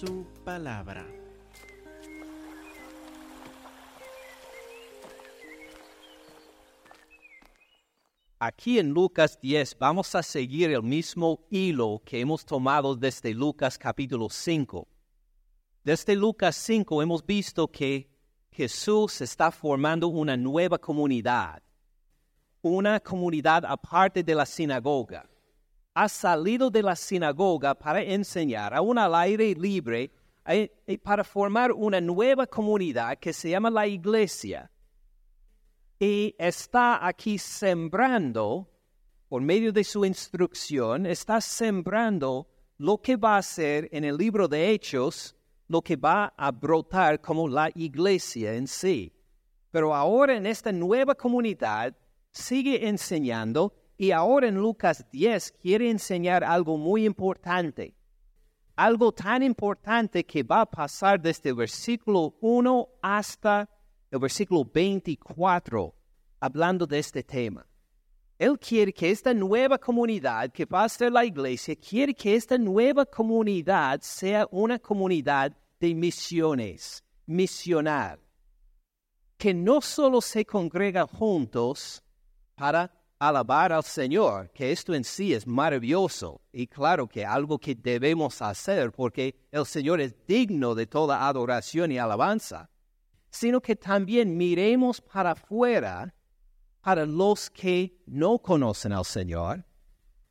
su palabra. Aquí en Lucas 10 vamos a seguir el mismo hilo que hemos tomado desde Lucas capítulo 5. Desde Lucas 5 hemos visto que Jesús está formando una nueva comunidad, una comunidad aparte de la sinagoga. Ha salido de la sinagoga para enseñar aún al aire libre eh, eh, para formar una nueva comunidad que se llama la iglesia y está aquí sembrando, por medio de su instrucción, está sembrando lo que va a ser en el libro de Hechos, lo que va a brotar como la iglesia en sí. Pero ahora en esta nueva comunidad sigue enseñando y ahora en Lucas 10 quiere enseñar algo muy importante. Algo tan importante que va a pasar desde el versículo 1 hasta el versículo 24, hablando de este tema. Él quiere que esta nueva comunidad que va a ser la iglesia, quiere que esta nueva comunidad sea una comunidad de misiones, misional, que no solo se congrega juntos para alabar al Señor, que esto en sí es maravilloso y claro que algo que debemos hacer porque el Señor es digno de toda adoración y alabanza, sino que también miremos para afuera para los que no conocen al Señor,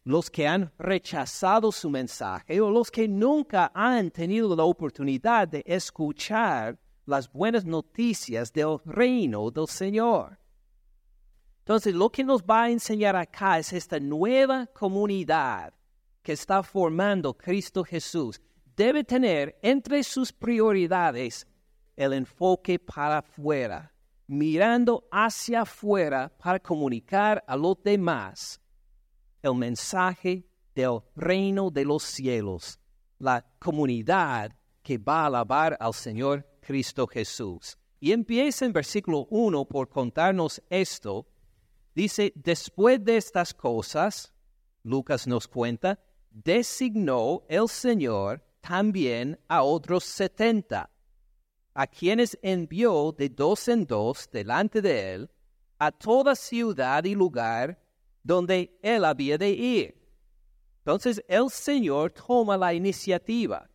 los que han rechazado su mensaje o los que nunca han tenido la oportunidad de escuchar las buenas noticias del reino del Señor. Entonces, lo que nos va a enseñar acá es esta nueva comunidad que está formando Cristo Jesús. Debe tener entre sus prioridades el enfoque para afuera, mirando hacia afuera para comunicar a los demás el mensaje del reino de los cielos, la comunidad que va a alabar al Señor Cristo Jesús. Y empieza en versículo 1 por contarnos esto. Dice, después de estas cosas, Lucas nos cuenta, designó el Señor también a otros setenta a quienes envió de dos en dos delante de él a toda ciudad y lugar donde él había de ir. Entonces el Señor toma la iniciativa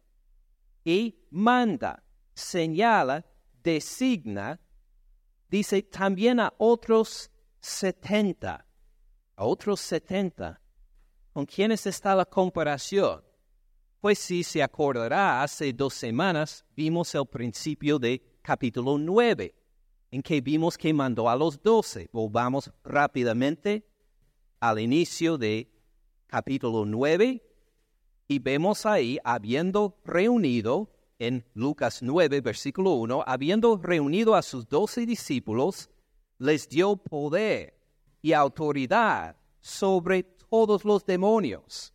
y manda, señala, designa, dice también a otros setenta, a otros setenta. ¿Con quiénes está la comparación? Pues si se acordará, hace dos semanas vimos el principio de capítulo 9, en que vimos que mandó a los doce. Volvamos rápidamente al inicio de capítulo 9 y vemos ahí, habiendo reunido, en Lucas 9, versículo 1, habiendo reunido a sus doce discípulos, les dio poder y autoridad sobre todos los demonios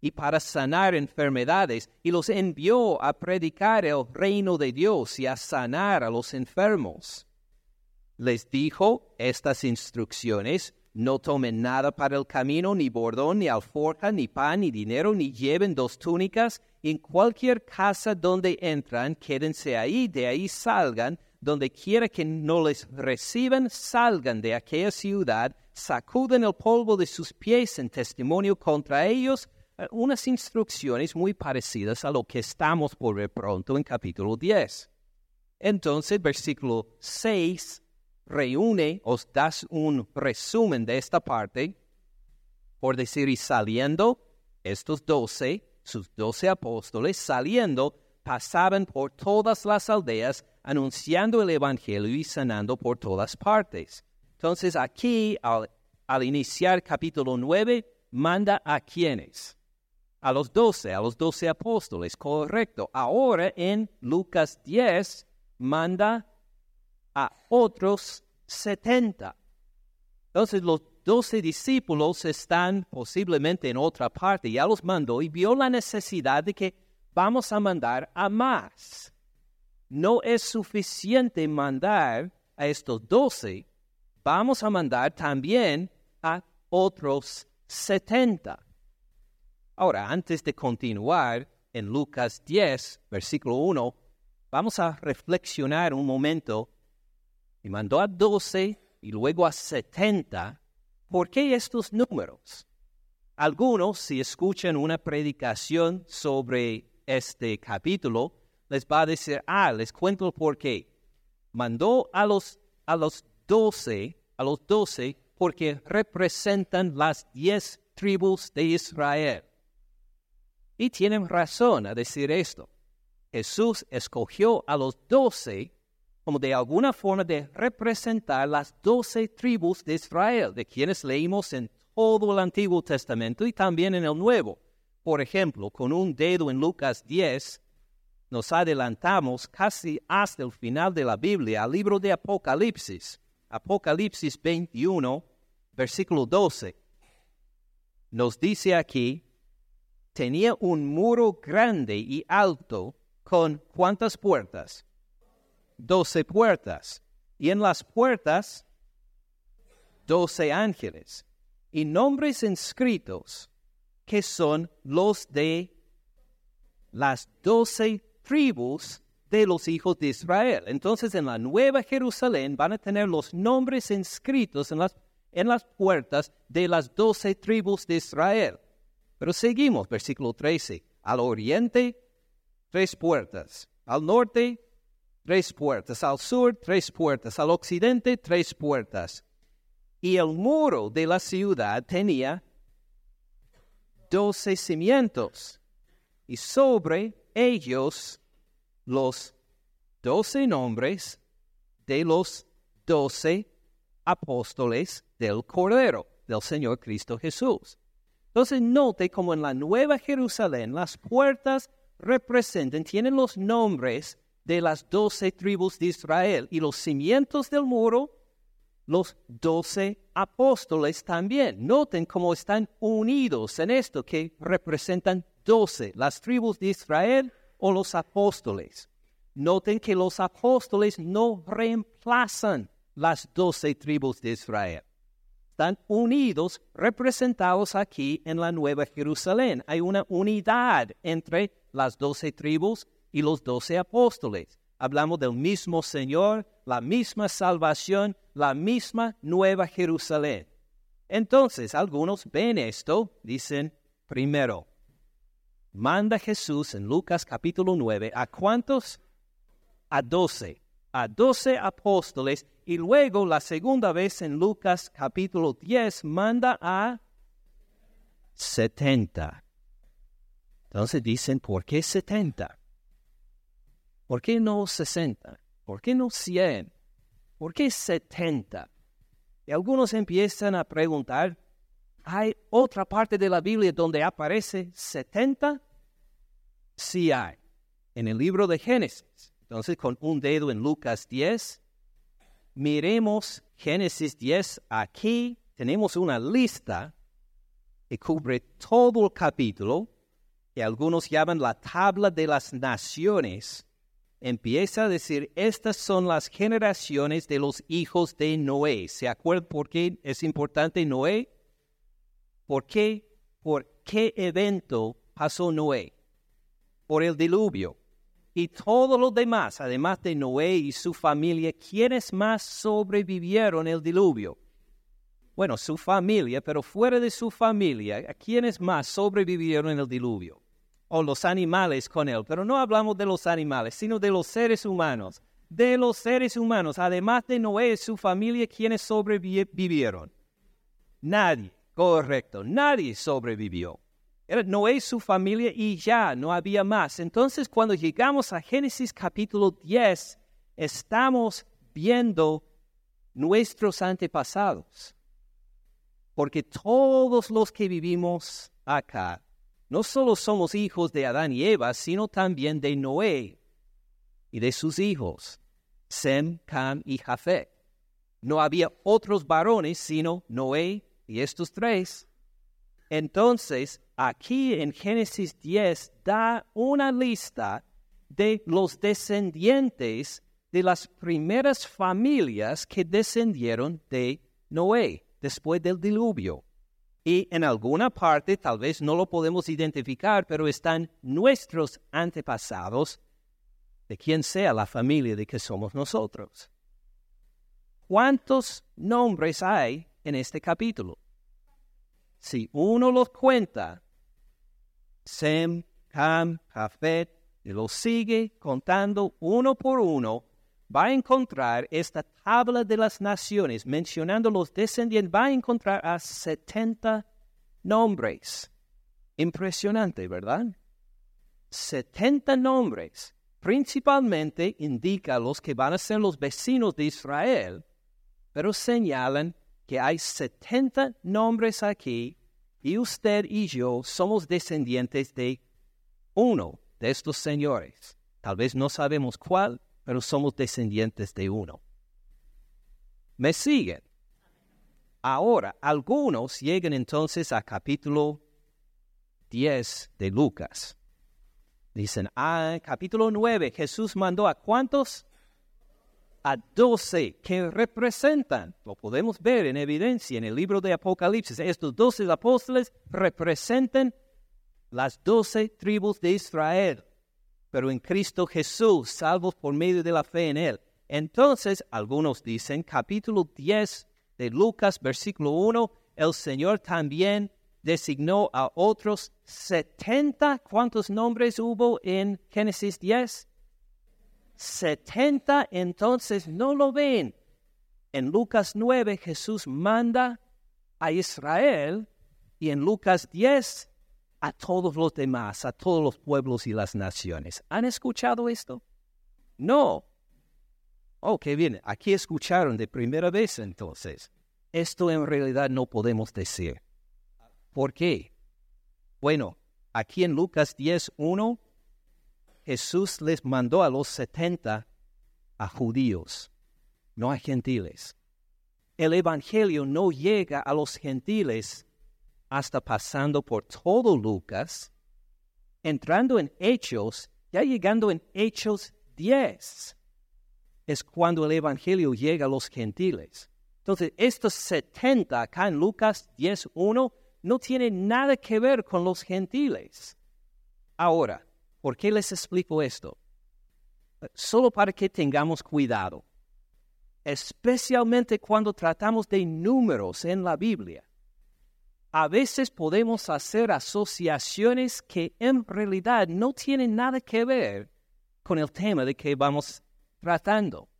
y para sanar enfermedades, y los envió a predicar el reino de Dios y a sanar a los enfermos. Les dijo estas instrucciones, no tomen nada para el camino, ni bordón, ni alforja, ni pan, ni dinero, ni lleven dos túnicas, en cualquier casa donde entran, quédense ahí, de ahí salgan, donde quiera que no les reciban, salgan de aquella ciudad, sacuden el polvo de sus pies en testimonio contra ellos, eh, unas instrucciones muy parecidas a lo que estamos por ver pronto en capítulo 10. Entonces, versículo 6 reúne, os das un resumen de esta parte, por decir, y saliendo, estos doce, sus doce apóstoles, saliendo, pasaban por todas las aldeas, anunciando el Evangelio y sanando por todas partes. Entonces, aquí, al, iniciar capítulo 9, manda a quienes? a los doce, a los doce apóstoles, correcto. Ahora en Lucas 10 manda a otros setenta. Entonces los doce discípulos están posiblemente en otra parte, ya los mandó y vio la necesidad de que vamos a mandar a más. No es suficiente mandar a estos doce, vamos a mandar también a otros setenta. Ahora, antes de continuar, en Lucas 10, versículo 1, vamos a reflexionar un momento. Y mandó a 12 y luego a 70. ¿Por qué estos números? Algunos, si escuchan una predicación sobre este capítulo, les va a decir, ah, les cuento por qué. Mandó a los, a los 12, a los 12, porque representan las diez tribus de Israel. Y tienen razón a decir esto. Jesús escogió a los doce como de alguna forma de representar las doce tribus de Israel, de quienes leímos en todo el Antiguo Testamento y también en el Nuevo. Por ejemplo, con un dedo en Lucas 10, nos adelantamos casi hasta el final de la Biblia, al libro de Apocalipsis, Apocalipsis 21, versículo 12. Nos dice aquí, tenía un muro grande y alto con cuántas puertas? Doce puertas. Y en las puertas, doce ángeles. Y nombres inscritos que son los de las doce tribus de los hijos de Israel. Entonces en la Nueva Jerusalén van a tener los nombres inscritos en las, en las puertas de las doce tribus de Israel. Pero seguimos, versículo 13. Al oriente, tres puertas. Al norte, tres puertas. Al sur, tres puertas. Al occidente, tres puertas. Y el muro de la ciudad tenía doce cimientos. Y sobre ellos los doce nombres de los doce apóstoles del Cordero, del Señor Cristo Jesús. Entonces note como en la Nueva Jerusalén las puertas representan, tienen los nombres de las doce tribus de Israel y los cimientos del muro, los doce apóstoles también. Noten cómo están unidos en esto que representan doce, las tribus de Israel o los apóstoles. Noten que los apóstoles no reemplazan las doce tribus de Israel están unidos, representados aquí en la Nueva Jerusalén. Hay una unidad entre las doce tribus y los doce apóstoles. Hablamos del mismo Señor, la misma salvación, la misma Nueva Jerusalén. Entonces, algunos ven esto, dicen, primero, manda Jesús en Lucas capítulo 9 a cuántos? A doce, a doce apóstoles y luego la segunda vez en Lucas capítulo 10 manda a 70. Entonces dicen, ¿por qué 70? ¿Por qué no 60? ¿Por qué no 100? ¿Por qué 70? Y algunos empiezan a preguntar, ¿hay otra parte de la Biblia donde aparece 70? Sí. En el libro de Génesis. Entonces, con un dedo en Lucas 10, miremos Génesis 10, aquí tenemos una lista que cubre todo el capítulo, que algunos llaman la tabla de las naciones. Empieza a decir, estas son las generaciones de los hijos de Noé. ¿Se acuerdan por qué es importante Noé? ¿Por qué? ¿Por qué evento pasó Noé? Por el diluvio y todos los demás, además de Noé y su familia, ¿quiénes más sobrevivieron el diluvio? Bueno, su familia, pero fuera de su familia, ¿quiénes más sobrevivieron el diluvio? O los animales con él, pero no hablamos de los animales, sino de los seres humanos. De los seres humanos, además de Noé y su familia, ¿quiénes sobrevivieron? Nadie, correcto, nadie sobrevivió. Era Noé y su familia y ya no había más. Entonces cuando llegamos a Génesis capítulo 10, estamos viendo nuestros antepasados. Porque todos los que vivimos acá, no solo somos hijos de Adán y Eva, sino también de Noé y de sus hijos, Sem, Cam y Jafet. No había otros varones sino Noé y estos tres. Entonces, aquí en Génesis 10 da una lista de los descendientes de las primeras familias que descendieron de Noé después del diluvio. Y en alguna parte, tal vez no lo podemos identificar, pero están nuestros antepasados de quien sea la familia de que somos nosotros. ¿Cuántos nombres hay en este capítulo? Si uno los cuenta, Sem, Ham, Jafet, y los sigue contando uno por uno, va a encontrar esta tabla de las naciones, mencionando los descendientes, va a encontrar a 70 nombres. Impresionante, ¿verdad? 70 nombres. Principalmente indica los que van a ser los vecinos de Israel, pero señalan que hay 70 nombres aquí y usted y yo somos descendientes de uno de estos señores. Tal vez no sabemos cuál, pero somos descendientes de uno. ¿Me siguen? Ahora, algunos llegan entonces a capítulo 10 de Lucas. Dicen, ah, capítulo 9, Jesús mandó a cuántos? A doce que representan, lo podemos ver en evidencia en el libro de Apocalipsis, estos doce apóstoles representan las doce tribus de Israel pero en Cristo Jesús, salvos por medio de la fe en Él. Entonces, algunos dicen, capítulo 10 de Lucas, versículo 1, el Señor también designó a otros 70. ¿Cuántos nombres hubo en Génesis 10? 70, entonces no lo ven. En Lucas 9 Jesús manda a Israel y en Lucas 10 a todos los demás, a todos los pueblos y las naciones. ¿Han escuchado esto? No. Oh, qué bien. Aquí escucharon de primera vez entonces. Esto en realidad no podemos decir. ¿Por qué? Bueno, aquí en Lucas 10.1, Jesús les mandó a los setenta a judíos, no a gentiles. El Evangelio no llega a los gentiles hasta pasando por todo Lucas, entrando en Hechos, ya llegando en Hechos 10, es cuando el Evangelio llega a los gentiles. Entonces, estos 70 acá en Lucas 10.1 no tienen nada que ver con los gentiles. Ahora, ¿por qué les explico esto? Solo para que tengamos cuidado, especialmente cuando tratamos de números en la Biblia a veces podemos hacer asociaciones que en realidad no tienen nada que ver con el tema de que vamos tratando.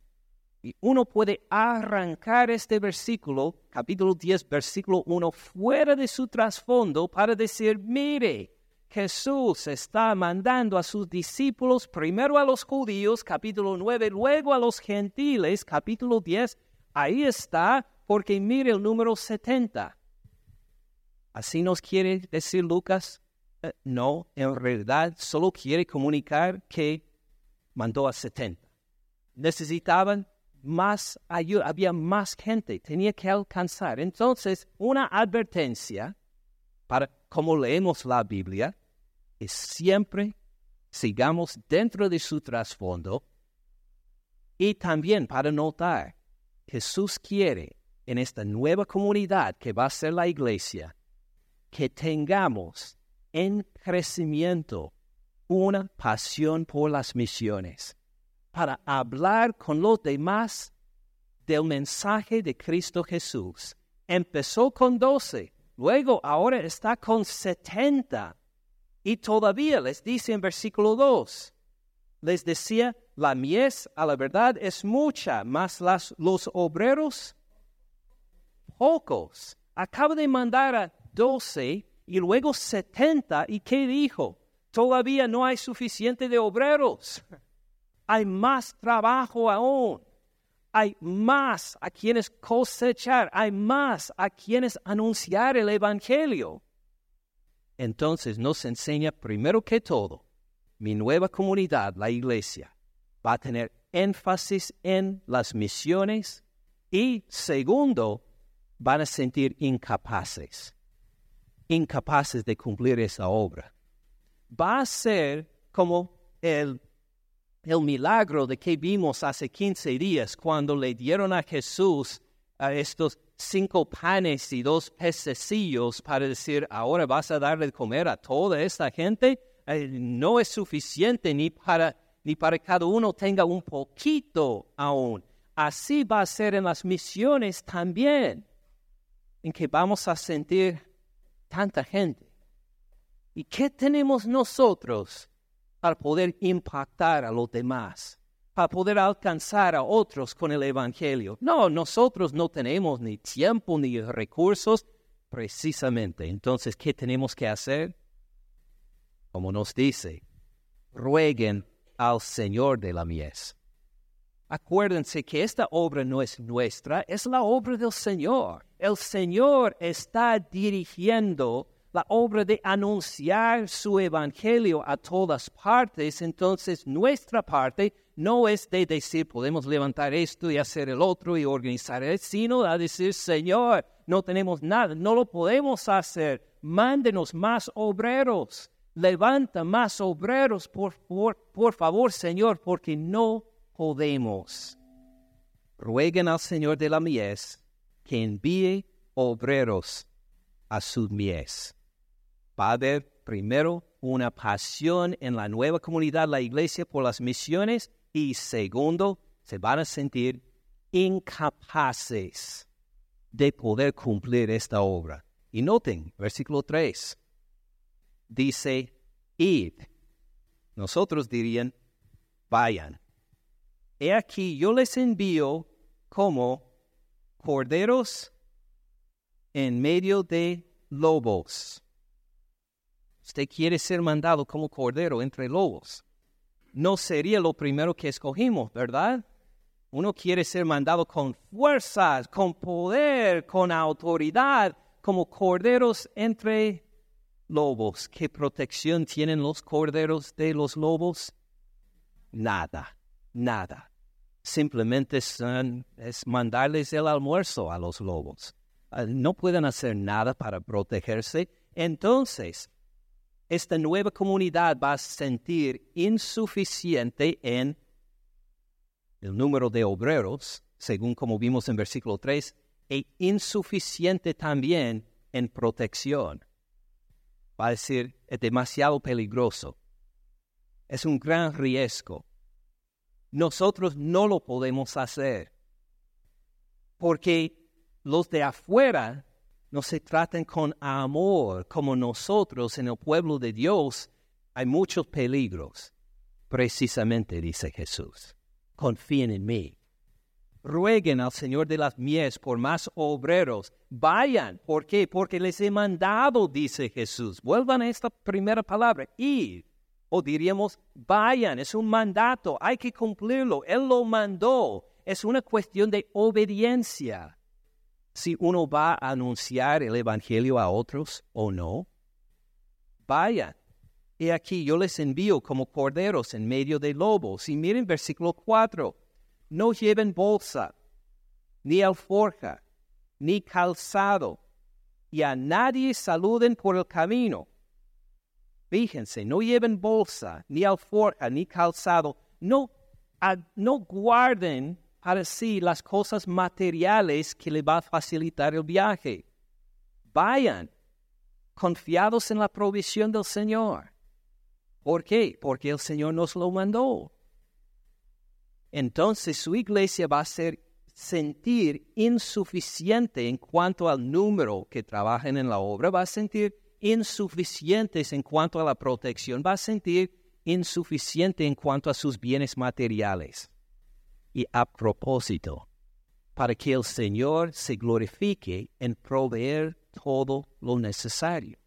Y uno puede arrancar este versículo, capítulo 10, versículo 1, fuera de su trasfondo para decir, mire, Jesús está mandando a sus discípulos, primero a los judíos, capítulo 9, luego a los gentiles, capítulo 10. Ahí está, porque mire el número 70. ¿Así nos quiere decir Lucas? Eh, no, en realidad solo quiere comunicar que mandó a 70. Necesitaban más ayuda, había más gente, tenía que alcanzar. Entonces, una advertencia para como leemos la Biblia siempre sigamos dentro de su trasfondo y también para notar, Jesús quiere en esta nueva comunidad que va a ser la iglesia, que tengamos en crecimiento una pasión por las misiones, para hablar con los demás del mensaje de Cristo Jesús. Empezó con doce, luego ahora está con setenta. Y todavía les dice en versículo 2, les decía, la mies a la verdad es mucha, mas las, los obreros pocos. Acaba de mandar a doce y luego setenta. ¿Y qué dijo? Todavía no hay suficiente de obreros. Hay más trabajo aún. Hay más a quienes cosechar. Hay más a quienes anunciar el Evangelio. Entonces nos enseña primero que todo, mi nueva comunidad, la iglesia, va a tener énfasis en las misiones y segundo, van a sentir incapaces incapaces de cumplir esa obra. Va a ser como el, el milagro de que vimos hace 15 días cuando le dieron a Jesús a estos cinco panes y dos pececillos para decir, ahora vas a darle de comer a toda esta gente, eh, no es suficiente ni para, ni para cada uno tenga un poquito aún. Así va a ser en las misiones también, en que vamos a sentir tanta gente. ¿Y qué tenemos nosotros para poder impactar a los demás? Para poder alcanzar a otros con el Evangelio. No, nosotros no tenemos ni tiempo ni recursos precisamente. Entonces, ¿qué tenemos que hacer? Como nos dice, rueguen al Señor de la mies. Acuérdense que esta obra no es nuestra, es la obra del Señor. El Señor está dirigiendo la obra de anunciar su evangelio a todas partes, entonces nuestra parte no es de decir podemos levantar esto y hacer el otro y organizar esto, sino a decir Señor, no tenemos nada, no lo podemos hacer, mándenos más obreros, levanta más obreros, por, por favor Señor, porque no podemos. Rueguen al Señor de la mies que envíe obreros a su mies. Padre, primero, una pasión en la nueva comunidad, la iglesia, por las misiones y segundo, se van a sentir incapaces de poder cumplir esta obra. Y noten, versículo 3, dice, id. Nosotros dirían, vayan. He aquí, yo les envío como corderos en medio de lobos. Usted quiere ser mandado como cordero entre lobos no sería lo primero que escogimos, ¿verdad? Uno quiere ser mandado con fuerzas, con poder, con autoridad, como corderos entre lobos. ¿Qué protección tienen los corderos de los lobos? Nada, nada. Simplemente es mandarles el almuerzo a los lobos. Ah, no pueden hacer nada para protegerse. Entonces, esta nueva comunidad va a sentir insuficiente en el número de obreros, según como vimos en versículo 3, e insuficiente también en protección. Va a decir, es demasiado peligroso. Es un gran riesgo. Nosotros no lo podemos hacer. Porque los de afuera no se traten con amor como nosotros en el pueblo de Dios, hay muchos peligros. Precisamente dice Jesús, confíen en mí. Rueguen al Señor de las mies por más obreros. Vayan. ¿Por qué? Porque les he mandado, dice Jesús. Vuelvan a esta primera palabra, ir. O diríamos, vayan. Es un mandato. Hay que cumplirlo. Él lo mandó. Es una cuestión de obediencia si uno va a anunciar el Evangelio a otros o no. Vayan. Y aquí yo les envío como corderos en medio de lobos. Y miren versículo 4. No lleven bolsa, ni alforja, ni calzado, y a nadie saluden por el camino. Fíjense, no lleven bolsa, ni alforja, ni calzado. No, no guarden para sí las cosas materiales que le va a facilitar el viaje. Vayan confiados en la provisión del Señor. ¿Por qué? Porque el Señor nos lo mandó. Entonces su iglesia va a sentir insuficiente en cuanto al número que trabajan en la obra, va a sentir insuficientes en cuanto a la protección, va a sentir insuficiente en cuanto a sus bienes materiales y a propósito, para que el Señor se glorifique en proveer todo lo necesario.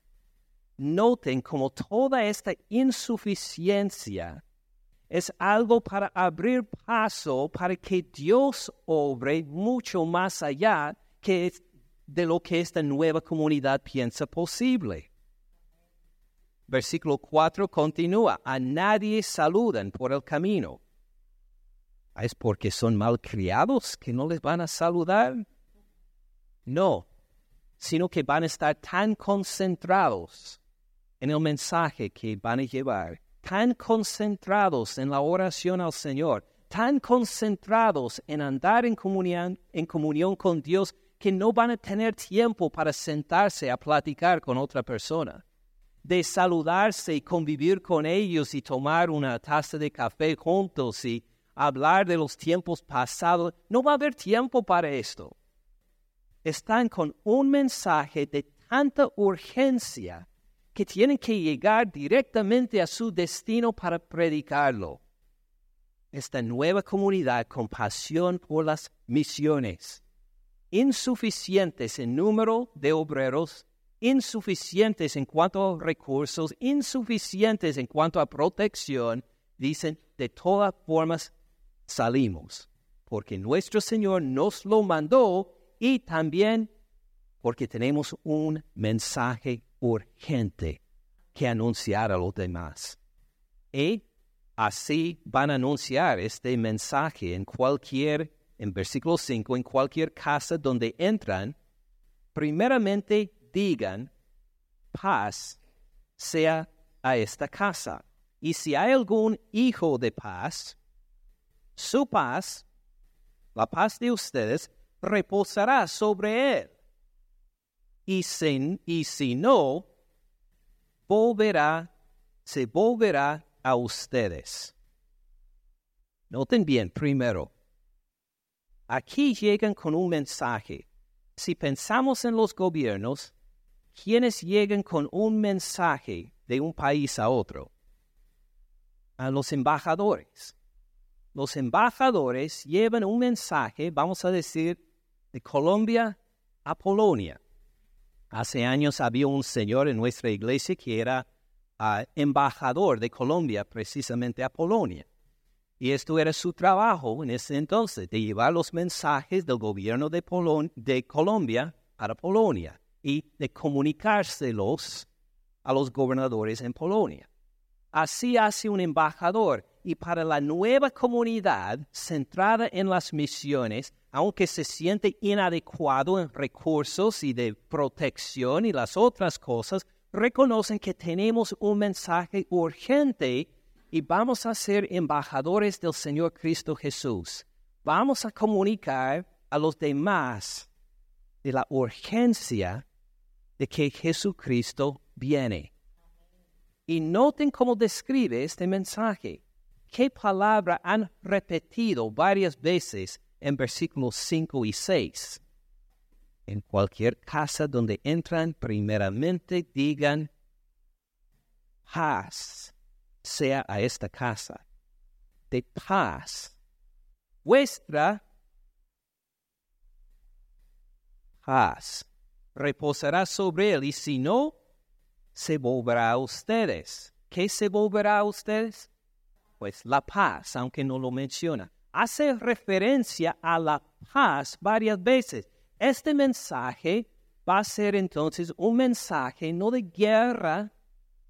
Noten como toda esta insuficiencia es algo para abrir paso para que Dios obre mucho más allá que de lo que esta nueva comunidad piensa posible. Versículo 4 continúa, a nadie saludan por el camino ¿Es porque son malcriados que no les van a saludar? No, sino que van a estar tan concentrados en el mensaje que van a llevar, tan concentrados en la oración al Señor, tan concentrados en andar en comunión, en comunión con Dios que no van a tener tiempo para sentarse a platicar con otra persona, de saludarse y convivir con ellos y tomar una taza de café juntos y hablar de los tiempos pasados. No va a haber tiempo para esto. Están con un mensaje de tanta urgencia que tienen que llegar directamente a su destino para predicarlo. Esta nueva comunidad con pasión por las misiones, insuficientes en número de obreros, insuficientes en cuanto a recursos, insuficientes en cuanto a protección, dicen, de todas formas salimos, porque nuestro Señor nos lo mandó y también porque tenemos un mensaje urgente que anunciar a los demás. Y así van a anunciar este mensaje en cualquier, en versículo 5, en cualquier casa donde entran, primeramente digan, paz sea a esta casa. Y si hay algún hijo de paz, su paz, la paz de ustedes, reposará sobre él y si, no, volverá, se volverá a ustedes. Noten bien, primero, aquí llegan con un mensaje. Si pensamos en los gobiernos, ¿quiénes llegan con un mensaje de un país a otro? A los embajadores. Los embajadores llevan un mensaje, vamos a decir, de Colombia a Polonia. Hace años había un señor en nuestra iglesia que era ah, embajador de Colombia precisamente a Polonia. Y esto era su trabajo en ese entonces, de llevar los mensajes del gobierno de, de Colombia para Polonia y de comunicárselos a los gobernadores en Polonia. Así hace un embajador y para la nueva comunidad centrada en las misiones, aunque se siente inadecuado en recursos y de protección y las otras cosas, reconocen que tenemos un mensaje urgente y vamos a ser embajadores del Señor Cristo Jesús. Vamos a comunicar a los demás de la urgencia de que Jesucristo viene. Y noten cómo describe este mensaje. ¿Qué palabra han repetido varias veces en versículos 5 y 6. En cualquier casa donde entran, primeramente digan, paz sea a esta casa, de paz. Vuestra paz reposará sobre él y si no, se volverá a ustedes. ¿Qué se volverá a ustedes? Pues la paz, aunque no lo menciona hace referencia a la paz varias veces. Este mensaje va a ser entonces un mensaje no de guerra,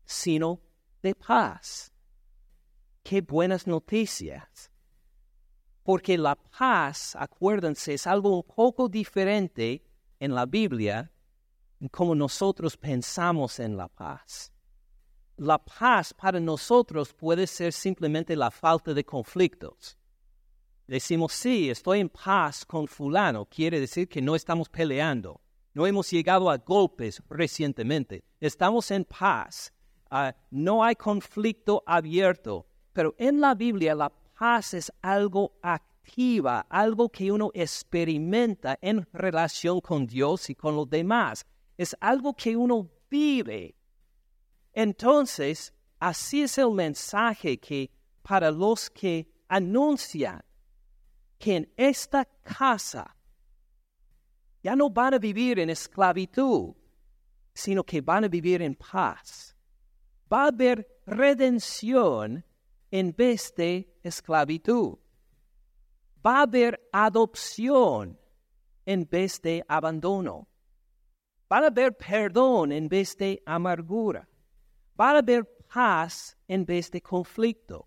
sino de paz. Qué buenas noticias. Porque la paz, acuérdense, es algo un poco diferente en la Biblia en cómo nosotros pensamos en la paz. La paz para nosotros puede ser simplemente la falta de conflictos. Decimos, sí, estoy en paz con fulano, quiere decir que no estamos peleando, no hemos llegado a golpes recientemente, estamos en paz, ah, no hay conflicto abierto, pero en la Biblia la paz es algo activa, algo que uno experimenta en relación con Dios y con los demás, es algo que uno vive. Entonces, así es el mensaje que para los que anuncian que en esta casa ya no van a vivir en esclavitud, sino que van a vivir en paz. Va a haber redención en vez de esclavitud. Va a haber adopción en vez de abandono. Va a haber perdón en vez de amargura. Va a haber paz en vez de conflicto.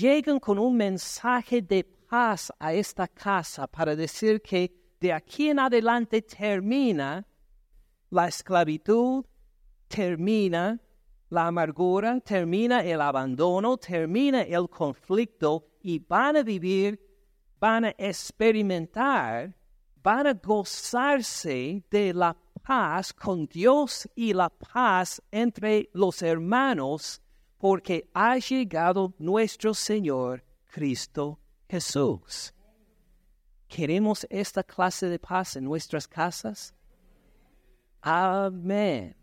Llegan con un mensaje de paz a esta casa para decir que de aquí en adelante termina la esclavitud, termina la amargura, termina el abandono, termina el conflicto y van a vivir, van a experimentar, van a gozarse de la paz con Dios y la paz entre los hermanos, porque ha llegado nuestro Señor Cristo Jesús. ¿Queremos esta clase de paz en nuestras casas? Amén.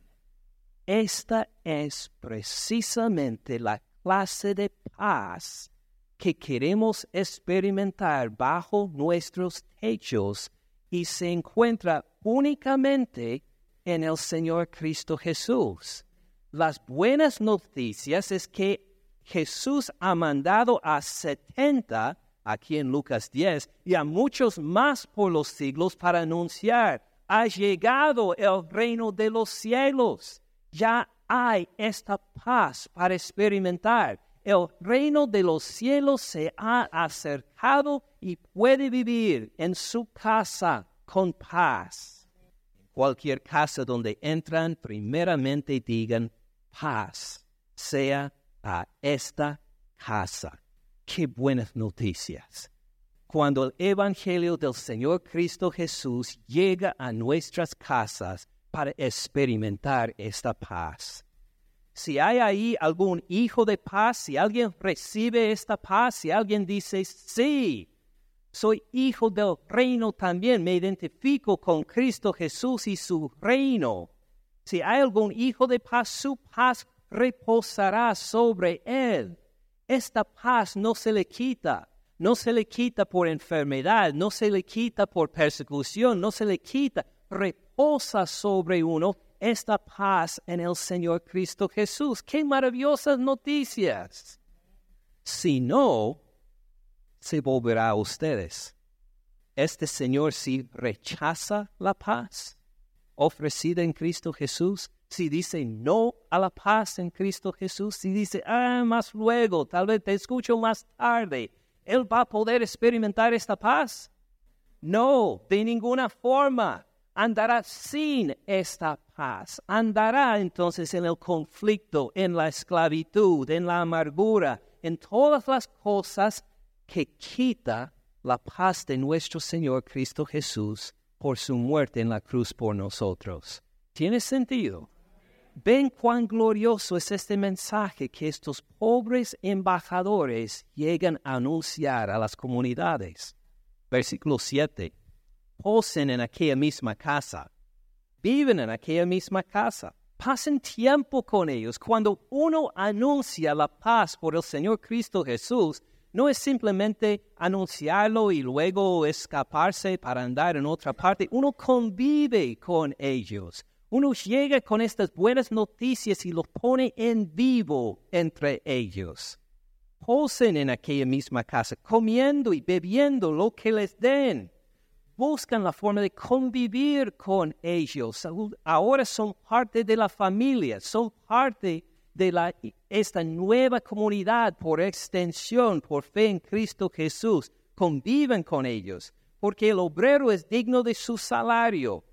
Esta es precisamente la clase de paz que queremos experimentar bajo nuestros techos y se encuentra únicamente en el Señor Cristo Jesús. Las buenas noticias es que Jesús ha mandado a setenta, aquí en Lucas 10, y a muchos más por los siglos para anunciar, ha llegado el reino de los cielos. Ya hay esta paz para experimentar. El reino de los cielos se ha acercado y puede vivir en su casa con paz. Cualquier casa donde entran, primeramente digan paz sea a esta casa. Qué buenas noticias. Cuando el Evangelio del Señor Cristo Jesús llega a nuestras casas para experimentar esta paz. Si hay ahí algún hijo de paz, si alguien recibe esta paz, si alguien dice, sí, soy hijo del reino también, me identifico con Cristo Jesús y su reino. Si hay algún hijo de paz, su paz reposará sobre él. Esta paz no se le quita, no se le quita por enfermedad, no se le quita por persecución, no se le quita, reposa sobre uno esta paz en el Señor Cristo Jesús. ¡Qué maravillosas noticias! Si no, se volverá a ustedes. Este Señor si rechaza la paz ofrecida en Cristo Jesús, si dice no a la paz en Cristo Jesús, si dice, ah, más luego, tal vez te escucho más tarde, ¿él va a poder experimentar esta paz? No, de ninguna forma. Andará sin esta paz. Andará entonces en el conflicto, en la esclavitud, en la amargura, en todas las cosas que quita la paz de nuestro Señor Cristo Jesús por su muerte en la cruz por nosotros. ¿Tiene sentido? Ven cuán glorioso es este mensaje que estos pobres embajadores llegan a anunciar a las comunidades. Versículo 7. Posen en aquella misma casa. Viven en aquella misma casa. Pasen tiempo con ellos. Cuando uno anuncia la paz por el Señor Cristo Jesús, no es simplemente anunciarlo y luego escaparse para andar en otra parte. Uno convive con ellos uno llega con estas buenas noticias y los pone en vivo entre ellos. Posen en aquella misma casa, comiendo y bebiendo lo que les den. Buscan la forma de convivir con ellos. Ahora son parte de la familia, son parte de esta nueva comunidad por extensión, por fe en Cristo Jesús. Conviven con ellos, porque el obrero es digno de su salario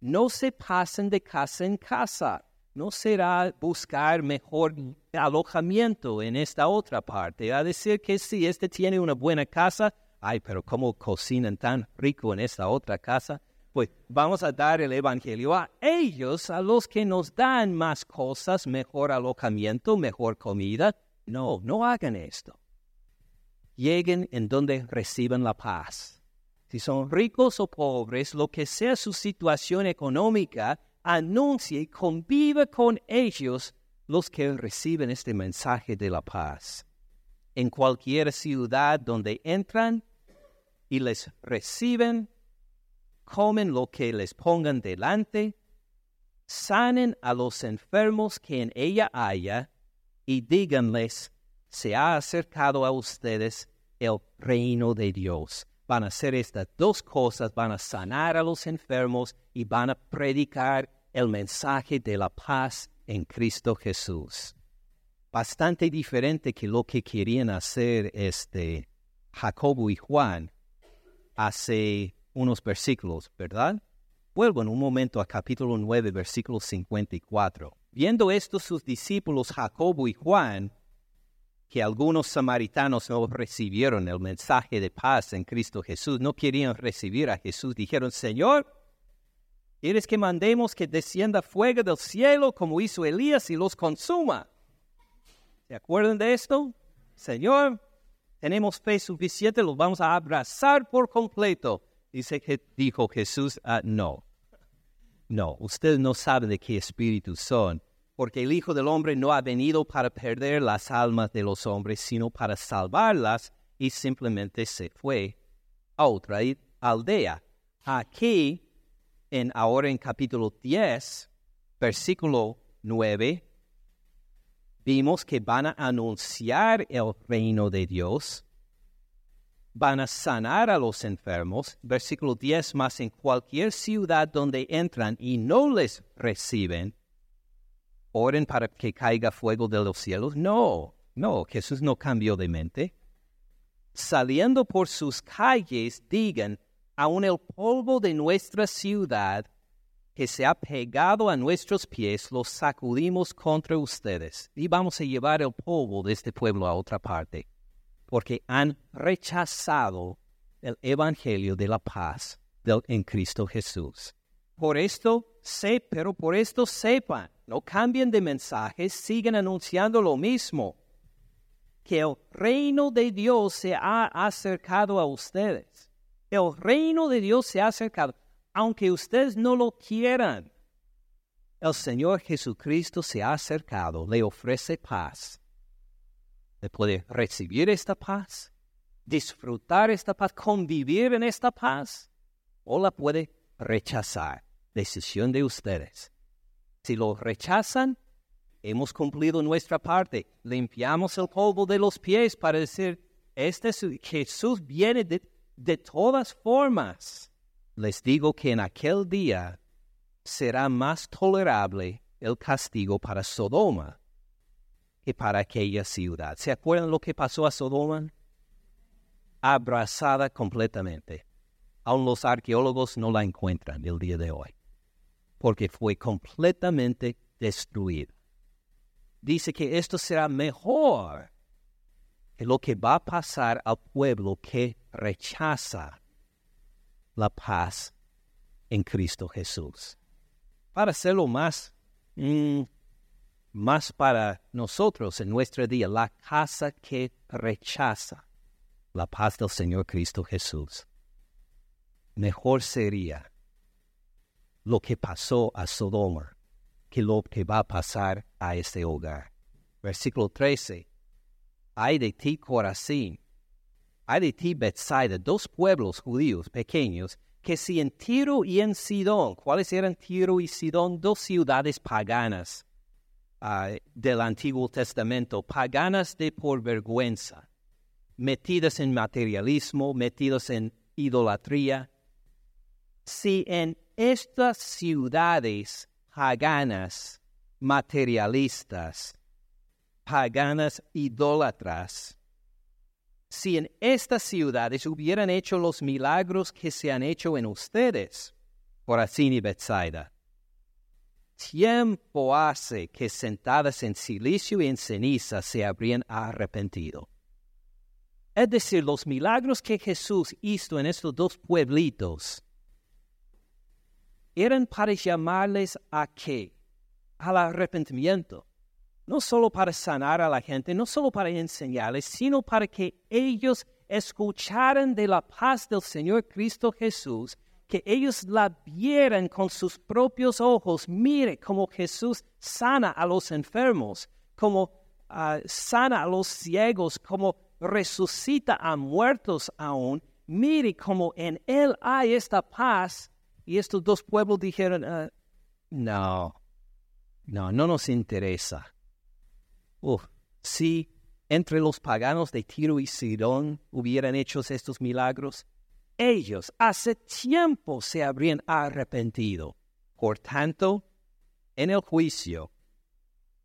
no se pasen de casa en casa. No será buscar mejor alojamiento en esta otra parte. A decir que si este tiene una buena casa, ay, pero ¿cómo cocinan tan rico en esta otra casa? Pues vamos a dar el Evangelio a ellos, a los que nos dan más cosas, mejor alojamiento, mejor comida. No, no hagan esto. Lleguen en donde reciban la paz si son ricos o pobres, lo que sea su situación económica, anuncie y convive con ellos los que reciben este mensaje de la paz. En cualquier ciudad donde entran y les reciben, comen lo que les pongan delante, sanen a los enfermos que en ella haya, y díganles, se ha acercado a ustedes el reino de Dios van a hacer estas dos cosas, van a sanar a los enfermos y van a predicar el mensaje de la paz en Cristo Jesús. Bastante diferente que lo que querían hacer este Jacobo y Juan hace unos versículos, ¿verdad? Vuelvo en un momento a capítulo 9, versículo 54. Viendo esto sus discípulos Jacobo y Juan, que algunos samaritanos no recibieron el mensaje de paz en Cristo Jesús, no querían recibir a Jesús, dijeron, Señor, ¿quieres que mandemos que descienda fuego del cielo como hizo Elías y los consuma? ¿Se acuerdan de esto? Señor, tenemos fe suficiente, los vamos a abrazar por completo. Dice que dijo Jesús, ah, no, no, ustedes no saben de qué espíritu son, porque el Hijo del Hombre no ha venido para perder las almas de los hombres, sino para salvarlas, y simplemente se fue a otra aldea. Aquí, en, ahora en capítulo 10, versículo 9, vimos que van a anunciar el reino de Dios, van a sanar a los enfermos. Versículo 10 más en cualquier ciudad donde entran y no les reciben, oren para que caiga fuego de los cielos. No, no, Jesús no cambió de mente. Saliendo por sus calles, digan, aun el polvo de nuestra ciudad que se ha pegado a nuestros pies, lo sacudimos contra ustedes y vamos a llevar el polvo de este pueblo a otra parte porque han rechazado el Evangelio de la paz en Cristo Jesús. Por esto, sé, pero por esto sepan, no cambien de mensaje, siguen anunciando lo mismo, que el reino de Dios se ha acercado a ustedes. El reino de Dios se ha acercado, aunque ustedes no lo quieran. El Señor Jesucristo se ha acercado, le ofrece paz puede recibir esta paz, disfrutar esta paz, convivir en esta paz, o la puede rechazar. Decisión de ustedes. Si lo rechazan, hemos cumplido nuestra parte. Limpiamos el polvo de los pies para decir, este Jesús viene de, de todas formas. Les digo que en aquel día será más tolerable el castigo para Sodoma que para aquella ciudad. ¿Se acuerdan lo que pasó a Sodoma? Abrazada completamente. Aún los arqueólogos no la encuentran el día de hoy, porque fue completamente destruida. Dice que esto será mejor que lo que va a pasar al pueblo que rechaza la paz en Cristo Jesús. Para hacerlo más mm, más para nosotros en nuestro día, la casa que rechaza la paz del Señor Cristo Jesús. Mejor sería lo que pasó a Sodoma que lo que va a pasar a este hogar. Versículo 13. Hay de ti, Corazín, hay de ti, Bethsaida, dos pueblos judíos pequeños, que si en Tiro y en Sidón, ¿cuáles eran Tiro y Sidón? Dos ciudades paganas Ah, del Antiguo Testamento, paganas de por vergüenza, metidas en materialismo, metidas en idolatría. Si en estas ciudades paganas, materialistas, paganas idólatras, si en estas ciudades hubieran hecho los milagros que se han hecho en ustedes, por así y Bethsaida, tiempo hace que sentadas en silicio y en ceniza se habrían arrepentido. Es decir, los milagros que Jesús hizo en estos dos pueblitos eran para llamarles a qué? Al arrepentimiento. No solo para sanar a la gente, no solo para enseñarles, sino para que ellos escucharan de la paz del Señor Cristo Jesús que ellos la vieran con sus propios ojos. Mire cómo Jesús sana a los enfermos, como ah, sana a los ciegos, como resucita a muertos aún. Mire cómo en Él hay esta paz. Y estos dos pueblos dijeron, ah, no, no, no nos interesa. Uf, si entre los paganos de Tiro y Sidón hubieran hecho estos milagros, ellos hace tiempo se habrían arrepentido. Por tanto, en el juicio,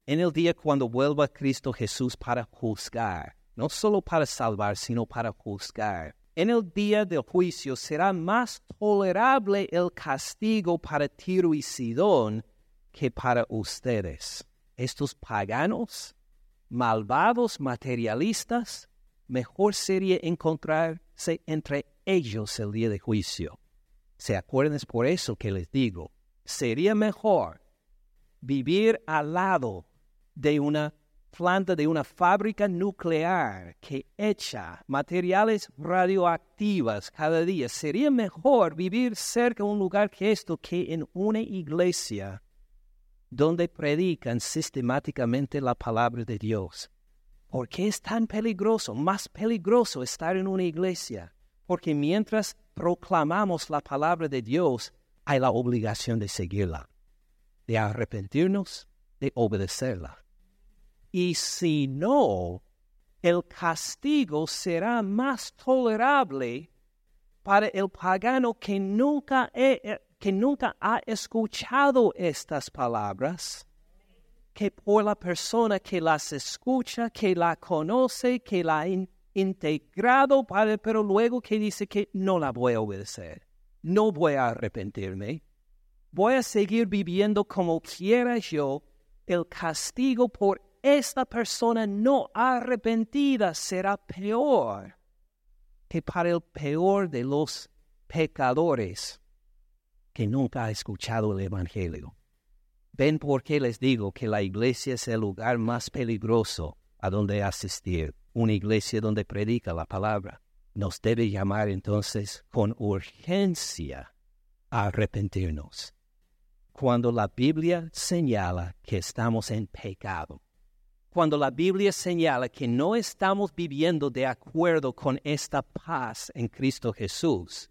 en el día cuando vuelva Cristo Jesús para juzgar, no solo para salvar, sino para juzgar, en el día del juicio será más tolerable el castigo para Tiro y Sidón que para ustedes, estos paganos, malvados, materialistas, mejor sería entre ellos el día de juicio. ¿Se acuerdan? Es por eso que les digo, sería mejor vivir al lado de una planta de una fábrica nuclear que echa materiales radioactivos cada día. Sería mejor vivir cerca de un lugar que esto que en una iglesia donde predican sistemáticamente la palabra de Dios. ¿Por qué es tan peligroso? Más peligroso estar en una iglesia. Porque mientras proclamamos la palabra de Dios, hay la obligación de seguirla, de arrepentirnos, de obedecerla. Y si no, el castigo será más tolerable para el pagano que nunca, que nunca ha escuchado estas palabras que por la persona que las escucha, que la conoce, que la ha integrado, pero luego que dice que no la voy a obedecer, no voy a arrepentirme, voy a seguir viviendo como quiera yo, el castigo por esta persona no arrepentida será peor que para el peor de los pecadores que nunca ha escuchado el Evangelio. Ven por qué les digo que la iglesia es el lugar más peligroso a donde asistir, una iglesia donde predica la palabra. Nos debe llamar entonces con urgencia a arrepentirnos. Cuando la Biblia señala que estamos en pecado, cuando la Biblia señala que no estamos viviendo de acuerdo con esta paz en Cristo Jesús,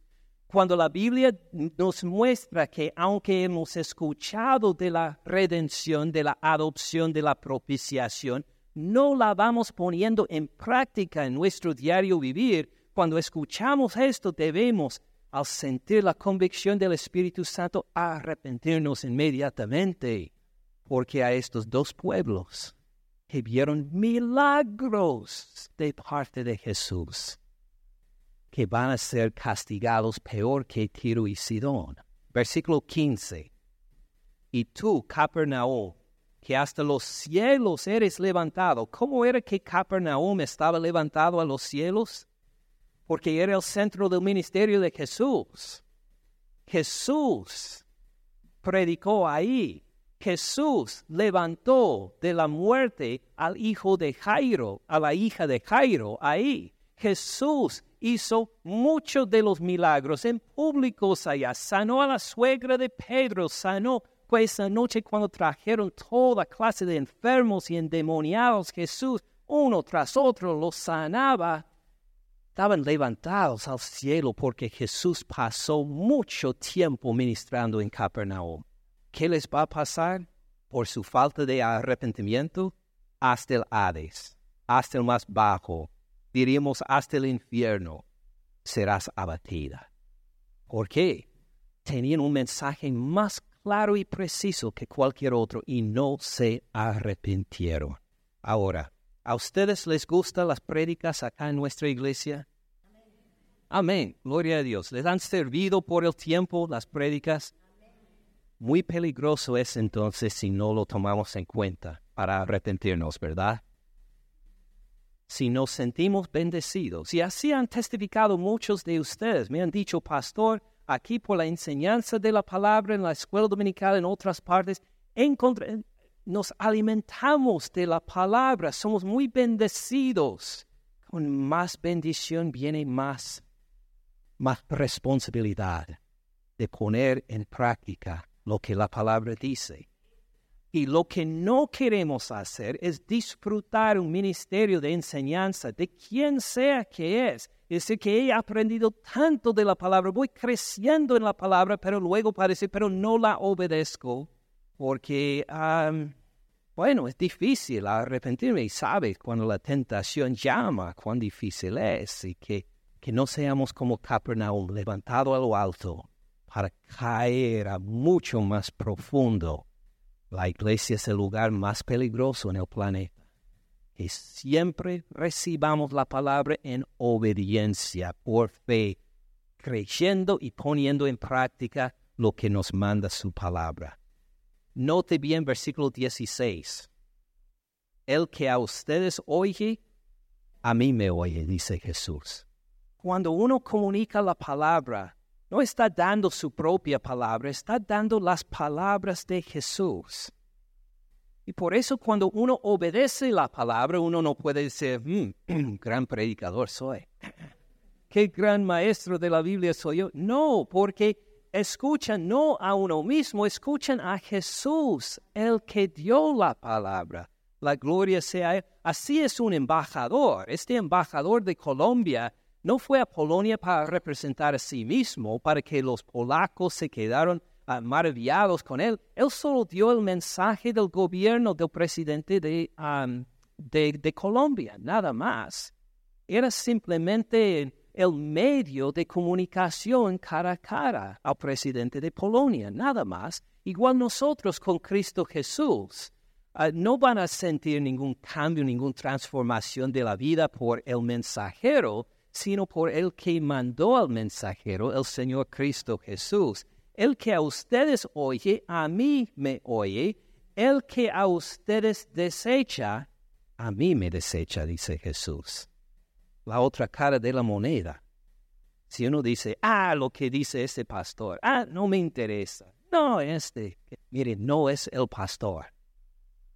cuando la Biblia nos muestra que aunque hemos escuchado de la redención, de la adopción, de la propiciación, no la vamos poniendo en práctica en nuestro diario vivir, cuando escuchamos esto debemos, al sentir la convicción del Espíritu Santo, arrepentirnos inmediatamente, porque a estos dos pueblos que vieron milagros de parte de Jesús, que van a ser castigados peor que Tiro y Sidón. Versículo 15. Y tú, Capernaum, que hasta los cielos eres levantado. ¿Cómo era que Capernaum estaba levantado a los cielos? Porque era el centro del ministerio de Jesús. Jesús predicó ahí. Jesús levantó de la muerte al hijo de Jairo, a la hija de Jairo, ahí. Jesús hizo muchos de los milagros en públicos allá. Sanó a la suegra de Pedro, sanó pues esa noche cuando trajeron toda clase de enfermos y endemoniados, Jesús uno tras otro los sanaba. Estaban levantados al cielo porque Jesús pasó mucho tiempo ministrando en Capernaum. ¿Qué les va a pasar? Por su falta de arrepentimiento, hasta el Hades, hasta el más bajo, diríamos hasta el infierno, serás abatida. ¿Por qué? Tenían un mensaje más claro y preciso que cualquier otro y no se arrepintieron. Ahora, ¿a ustedes les gustan las prédicas acá en nuestra iglesia? Amén. Gloria a Dios. ¿Les han servido por el tiempo las prédicas? Muy peligroso es entonces si no lo tomamos en cuenta para arrepentirnos, ¿verdad? Si nos sentimos bendecidos. Y así han testificado muchos de ustedes. Me han dicho, pastor, aquí por la enseñanza de la palabra en la escuela dominical, en otras partes, nos alimentamos de la palabra, somos muy bendecidos. Con más bendición viene más, más responsabilidad de poner en práctica lo que la palabra dice. Y lo que no queremos hacer es disfrutar un ministerio de enseñanza de quien sea que es. Es decir, que he aprendido tanto de la palabra, voy creciendo en la palabra, pero luego parece, pero no la obedezco, porque, bueno, es difícil arrepentirme. Y sabes cuando la tentación llama, cuán difícil es, y que, que no seamos como Capernaum, levantado a lo alto, para caer a mucho más profundo la iglesia es el lugar más peligroso en el planeta. Que siempre recibamos la palabra en obediencia, por fe, creyendo y poniendo en práctica lo que nos manda su palabra. Note bien versículo 16. El que a ustedes oye, a mí me oye, dice Jesús. Cuando uno comunica la palabra, no está dando su propia palabra, está dando las palabras de Jesús. Y por eso cuando uno obedece la palabra, uno no puede decir, mm, gran predicador soy. Qué gran maestro de la Biblia soy yo. No, porque escuchan no a uno mismo, escuchan a Jesús, el que dio la palabra. La gloria sea. Así es un embajador. Este embajador de Colombia no fue a Polonia para representar a sí mismo, para que los polacos se quedaron ah, maravillados con él. Él solo dio el mensaje del gobierno del presidente de, Colombia, nada más. Era simplemente el medio de comunicación cara a cara al presidente de Polonia, nada más. Igual nosotros con Cristo Jesús. Ah, no van a sentir ningún cambio, ninguna transformación de la vida por el mensajero, sino por el que mandó al mensajero, el Señor Cristo Jesús. El que a ustedes oye, a mí me oye. El que a ustedes desecha, a mí me desecha, dice Jesús. La otra cara de la moneda. Si uno dice, ah, lo que dice este pastor, ah, no me interesa. No, este, mire, no es el pastor.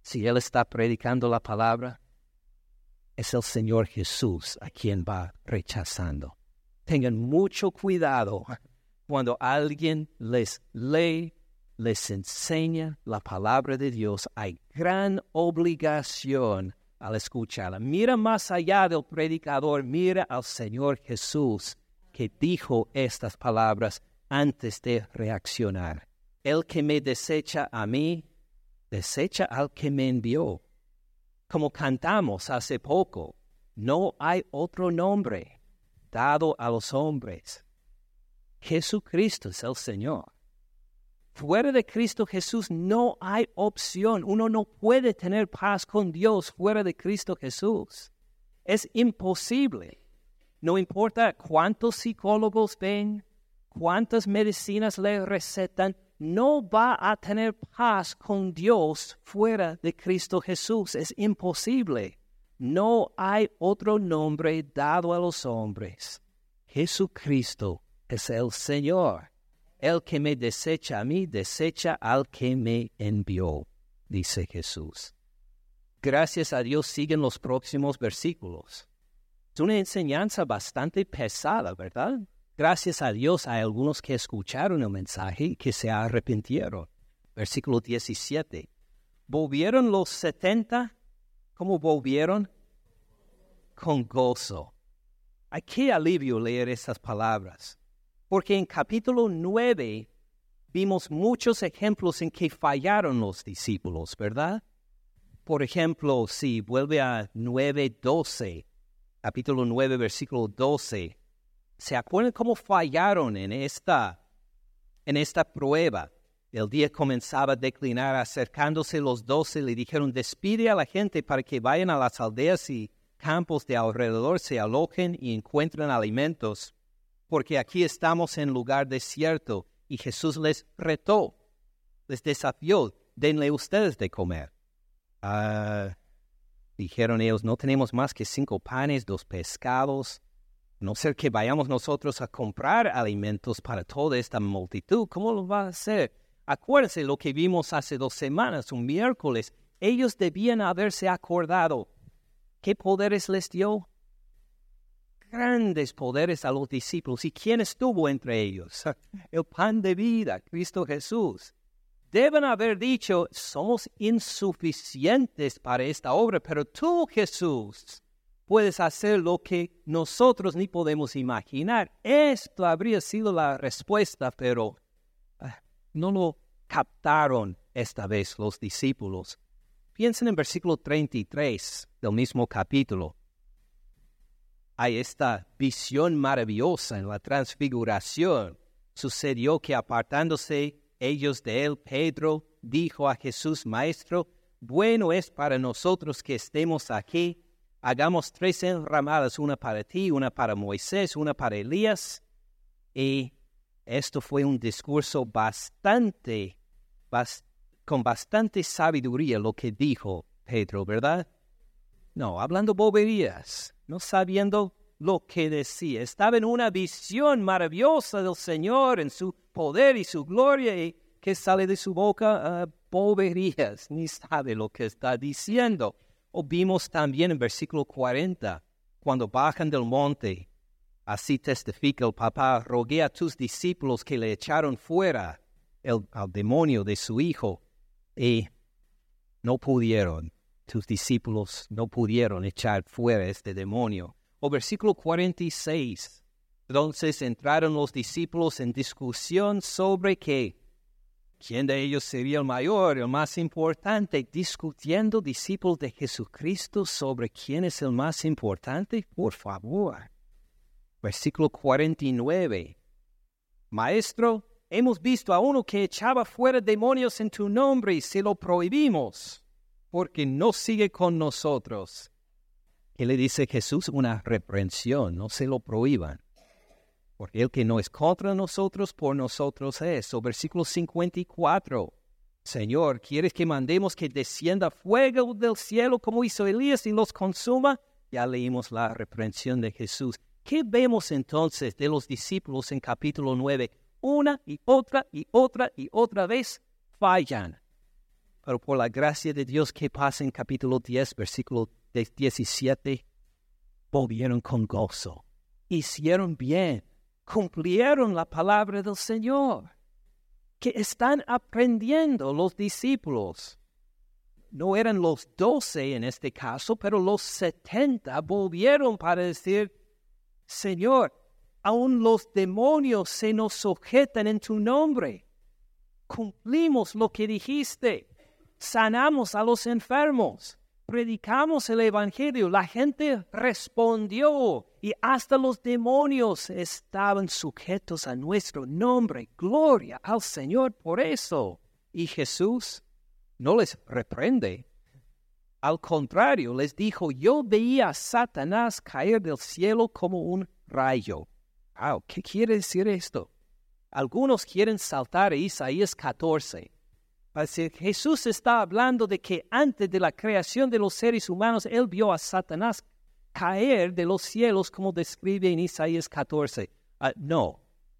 Si él está predicando la palabra, es el Señor Jesús a quien va rechazando. Tengan mucho cuidado cuando alguien les lee, les enseña la palabra de Dios. Hay gran obligación al escucharla. Mira más allá del predicador, mira al Señor Jesús que dijo estas palabras antes de reaccionar. El que me desecha a mí, desecha al que me envió. Como cantamos hace poco, no hay otro nombre dado a los hombres. Jesucristo es el Señor. Fuera de Cristo Jesús no hay opción. Uno no puede tener paz con Dios fuera de Cristo Jesús. Es imposible. No importa cuántos psicólogos ven, cuántas medicinas le recetan, no va a tener paz con Dios fuera de Cristo Jesús. Es imposible. No hay otro nombre dado a los hombres. Jesucristo es el Señor. El que me desecha a mí, desecha al que me envió, dice Jesús. Gracias a Dios siguen los próximos versículos. Es una enseñanza bastante pesada, ¿verdad? Gracias a Dios hay algunos que escucharon el mensaje y que se arrepintieron. Versículo 17. ¿Volvieron los setenta? ¿Cómo volvieron? Con gozo. Hay qué alivio leer estas palabras, porque en capítulo 9 vimos muchos ejemplos en que fallaron los discípulos, ¿verdad? Por ejemplo, si vuelve a 9.12, capítulo 9, versículo 12, ¿Se acuerdan cómo fallaron en esta, en esta prueba? El día comenzaba a declinar, acercándose los doce, le dijeron, despide a la gente para que vayan a las aldeas y campos de alrededor, se alojen y encuentren alimentos, porque aquí estamos en lugar desierto. Y Jesús les retó, les desafió, denle ustedes de comer. Ah, dijeron ellos, no tenemos más que cinco panes, dos pescados no ser que vayamos nosotros a comprar alimentos para toda esta multitud, ¿cómo lo va a hacer? Acuérdense lo que vimos hace dos semanas, un miércoles. Ellos debían haberse acordado. ¿Qué poderes les dio? Grandes poderes a los discípulos. ¿Y quién estuvo entre ellos? El pan de vida, Cristo Jesús. Deben haber dicho, somos insuficientes para esta obra, pero tú, Jesús, puedes hacer lo que nosotros ni podemos imaginar. Esto habría sido la respuesta, pero ah, no lo captaron esta vez los discípulos. Piensen en versículo 33 del mismo capítulo. Hay esta visión maravillosa en la transfiguración. Sucedió que apartándose ellos de él, Pedro dijo a Jesús, Maestro, bueno es para nosotros que estemos aquí hagamos tres enramadas, una para ti, una para Moisés, una para Elías. Y esto fue un discurso bastante, con bastante sabiduría lo que dijo Pedro, ¿verdad? No, hablando boberías, no sabiendo lo que decía. Estaba en una visión maravillosa del Señor, en su poder y su gloria, y que sale de su boca uh, boberías, ni sabe lo que está diciendo. O vimos también en versículo 40, cuando bajan del monte, así testifica el papá, rogué a tus discípulos que le echaron fuera el, al demonio de su hijo, y no pudieron, tus discípulos no pudieron echar fuera este demonio. O versículo 46, entonces entraron los discípulos en discusión sobre qué, quién de ellos sería el mayor, el más importante, discutiendo discípulos de Jesucristo sobre quién es el más importante, por favor. Versículo 49. Maestro, hemos visto a uno que echaba fuera demonios en tu nombre y se lo prohibimos, porque no sigue con nosotros. ¿Qué le dice Jesús? Una reprensión, no se lo prohíban. Porque el que no es contra nosotros, por nosotros es. O versículo 54. Señor, ¿quieres que mandemos que descienda fuego del cielo como hizo Elías y los consuma? Ya leímos la reprensión de Jesús. ¿Qué vemos entonces de los discípulos en capítulo 9? Una y otra y otra y otra vez fallan. Pero por la gracia de Dios que pasa en capítulo 10, versículo 17, volvieron con gozo. Hicieron bien cumplieron la palabra del Señor, que están aprendiendo los discípulos. No eran los doce en este caso, pero los setenta volvieron para decir, Señor, aun los demonios se nos sujetan en tu nombre. Cumplimos lo que dijiste, sanamos a los enfermos predicamos el Evangelio, la gente respondió y hasta los demonios estaban sujetos a nuestro nombre. Gloria al Señor por eso. Y Jesús no les reprende. Al contrario, les dijo, yo veía a Satanás caer del cielo como un rayo. ¿Qué quiere decir esto? Algunos quieren saltar a Isaías 14 Jesús está hablando de que antes de la creación de los seres humanos, Él vio a Satanás caer de los cielos, como describe en Isaías 14. Ah, no,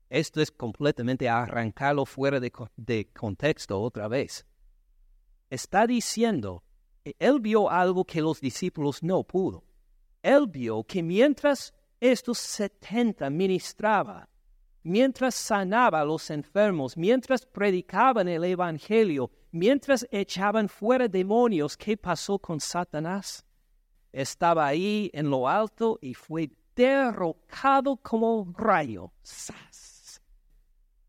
esto es completamente arrancarlo fuera de, contexto otra vez. Está diciendo Él vio algo que los discípulos no pudo. Él vio que mientras estos setenta ministraban, mientras sanaba a los enfermos, mientras predicaban el Evangelio, mientras echaban fuera demonios, ¿qué pasó con Satanás? Estaba ahí en lo alto y fue derrocado como rayo.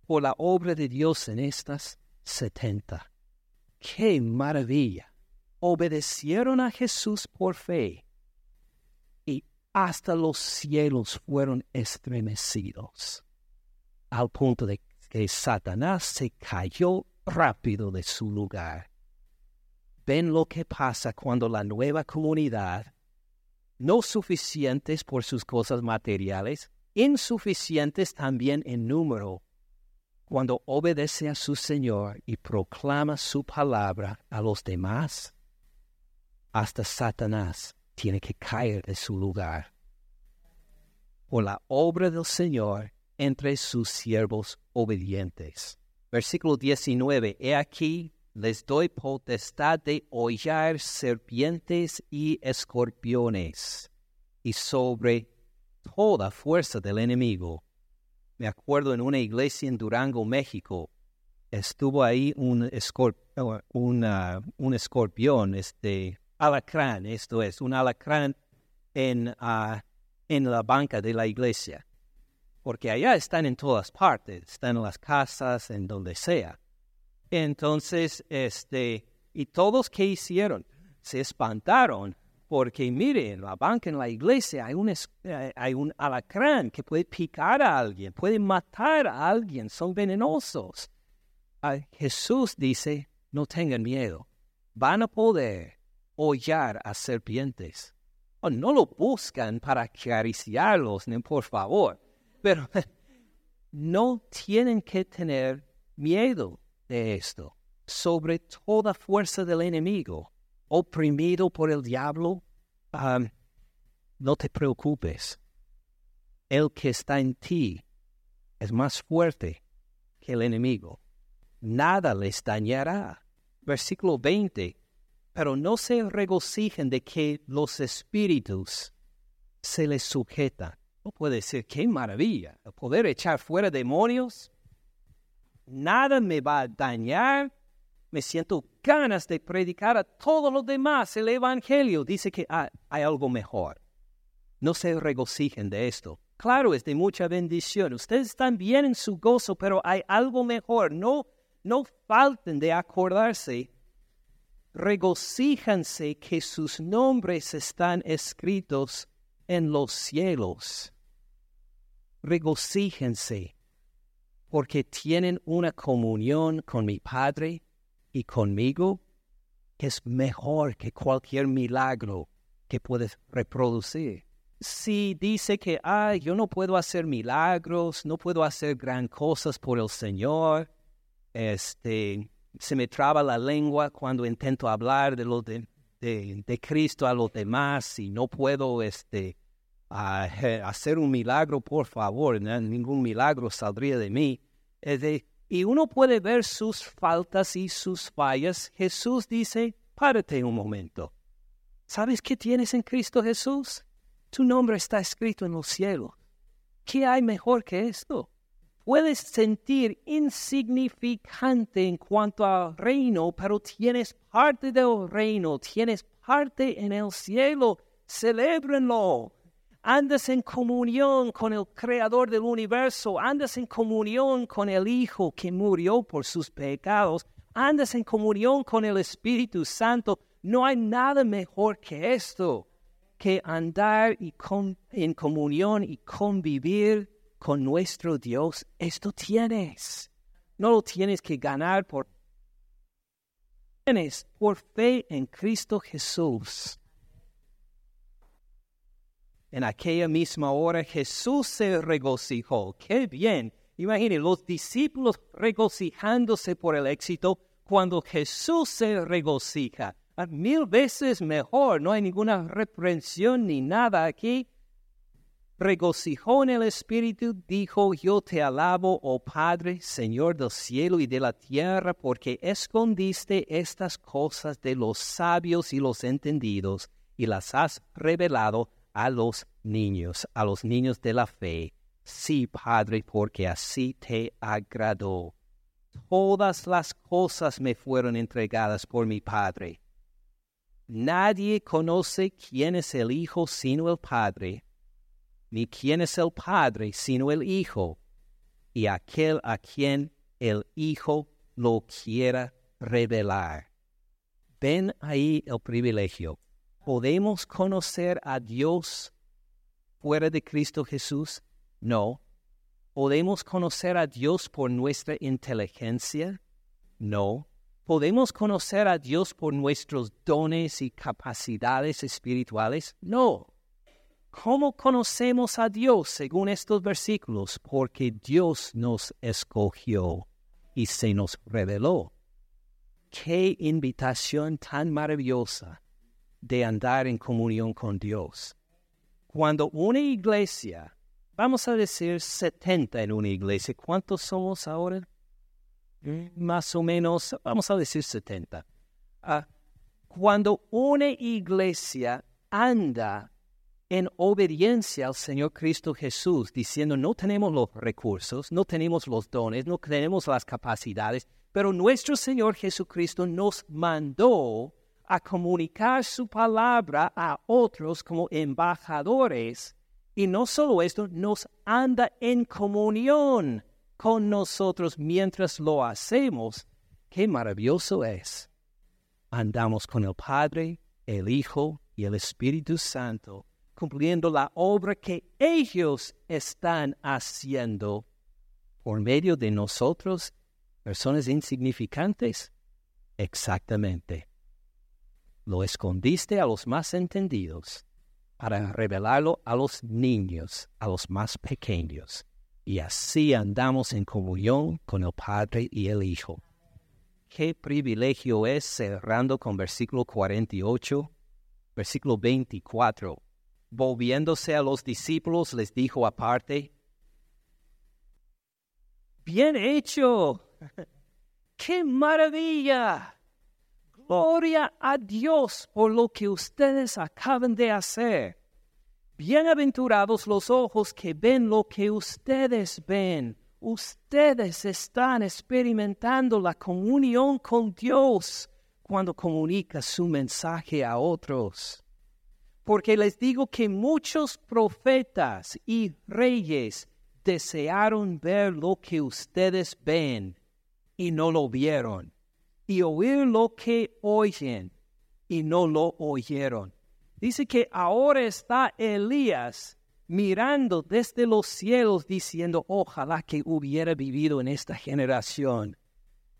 Por la obra de Dios en estas setenta. ¡Qué maravilla! Obedecieron a Jesús por fe y hasta los cielos fueron estremecidos al punto de que Satanás se cayó rápido de su lugar. Ven lo que pasa cuando la nueva comunidad, no suficientes por sus cosas materiales, insuficientes también en número, cuando obedece a su Señor y proclama su palabra a los demás, hasta Satanás tiene que caer de su lugar. Por la obra del Señor entre sus siervos obedientes. Versículo 19. He aquí, les doy potestad de hollar serpientes y escorpiones, y sobre toda fuerza del enemigo. Me acuerdo en una iglesia en Durango, México, estuvo ahí un, un escorpión, este alacrán, esto es, un alacrán en, ah, en la banca de la iglesia porque allá están en todas partes, están en las casas, en donde sea. Entonces, este, y todos que hicieron, se espantaron, porque miren, en la banca, en la iglesia, hay un, eh, hay un alacrán que puede picar a alguien, puede matar a alguien, son venenosos. Jesús dice, no tengan miedo, van a poder hollar a serpientes. Oh, no lo buscan para acariciarlos, por favor pero no tienen que tener miedo de esto. sobre toda fuerza del enemigo, oprimido por el diablo, um, no te preocupes. El que está en ti es más fuerte que el enemigo. Nada les dañará. Versículo 20. Pero no se regocijen de que los espíritus se les sujetan. No puede ser, qué maravilla, poder echar fuera demonios. Nada me va a dañar. Me siento ganas de predicar a todos los demás el Evangelio. Dice que hay algo mejor. No se regocijen de esto. Claro, es de mucha bendición. Ustedes están bien en su gozo, pero hay algo mejor. No, no falten de acordarse. Regocíjanse que sus nombres están escritos en los cielos. Regocíjense porque tienen una comunión con mi Padre y conmigo que es mejor que cualquier milagro que puedes reproducir. Si dice que, ay, yo no puedo hacer milagros, no puedo hacer gran cosas por el Señor, este, se me traba la lengua cuando intento hablar de lo de, de, Cristo a los demás y no puedo este, hacer un milagro, por favor, ningún milagro saldría de mí. y uno puede ver sus faltas y sus fallas. Jesús dice, párate un momento. ¿Sabes qué tienes en Cristo Jesús? Tu nombre está escrito en los cielos. ¿Qué hay mejor que esto? Puedes sentir insignificante en cuanto al reino, pero tienes parte del reino, tienes parte en el cielo. Celébrenlo. Andas en comunión con el Creador del universo, andas en comunión con el Hijo que murió por sus pecados, andas en comunión con el Espíritu Santo. No hay nada mejor que esto que andar y en comunión y convivir con nuestro Dios, esto tienes. No lo tienes que ganar por... Tienes por fe en Cristo Jesús. En aquella misma hora Jesús se regocijó. ¡Qué bien! Imaginen los discípulos regocijándose por el éxito cuando Jesús se regocija mil veces mejor, no hay ninguna reprensión ni nada aquí. Regocijó en el Espíritu, dijo, yo te alabo, oh Padre, Señor del cielo y de la tierra, porque escondiste estas cosas de los sabios y los entendidos, y las has revelado a los niños, a los niños de la fe. Sí, Padre, porque así te agradó. Todas las cosas me fueron entregadas por mi Padre Nadie conoce quién es el Hijo sino el Padre, ni quién es el Padre sino el Hijo, y aquel a quien el Hijo lo quiera revelar. Ven ahí el privilegio. ¿Podemos conocer a Dios fuera de Cristo Jesús? No. ¿Podemos conocer a Dios por nuestra inteligencia? No. ¿Podemos conocer a Dios por nuestros dones y capacidades espirituales? No. ¿Cómo conocemos a Dios según estos versículos? Porque Dios nos escogió y se nos reveló. Qué invitación tan maravillosa de andar en comunión con Dios. Cuando una iglesia, vamos a decir 70 en una iglesia, ¿cuántos somos ahora? más o menos, vamos a decir 70. Ah, cuando una iglesia anda en obediencia al Señor Cristo Jesús, diciendo, no tenemos los recursos, no tenemos los dones, no tenemos las capacidades, pero nuestro Señor Jesucristo nos mandó a comunicar su palabra a otros como embajadores. Y no solo esto, nos anda en comunión con nosotros mientras lo hacemos, qué maravilloso es. Andamos con el Padre, el Hijo y el Espíritu Santo, cumpliendo la obra que ellos están haciendo por medio de nosotros, personas insignificantes. Exactamente. Lo escondiste a los más entendidos para revelarlo a los niños, a los más pequeños y así andamos en comunión con el Padre y el Hijo. qué privilegio es cerrando con versículo 48, versículo 24. Volviéndose a los discípulos, les dijo aparte, Bien hecho, qué maravilla. Gloria a Dios por lo que ustedes acaban de hacer. Bienaventurados los ojos que ven lo que ustedes ven. Ustedes están experimentando la comunión con Dios cuando comunica su mensaje a otros. Porque les digo que muchos profetas y reyes desearon ver lo que ustedes ven y no lo vieron y oír lo que oyen y no lo oyeron. Dice que ahora está Elías mirando desde los cielos diciendo, ojalá que hubiera vivido en esta generación,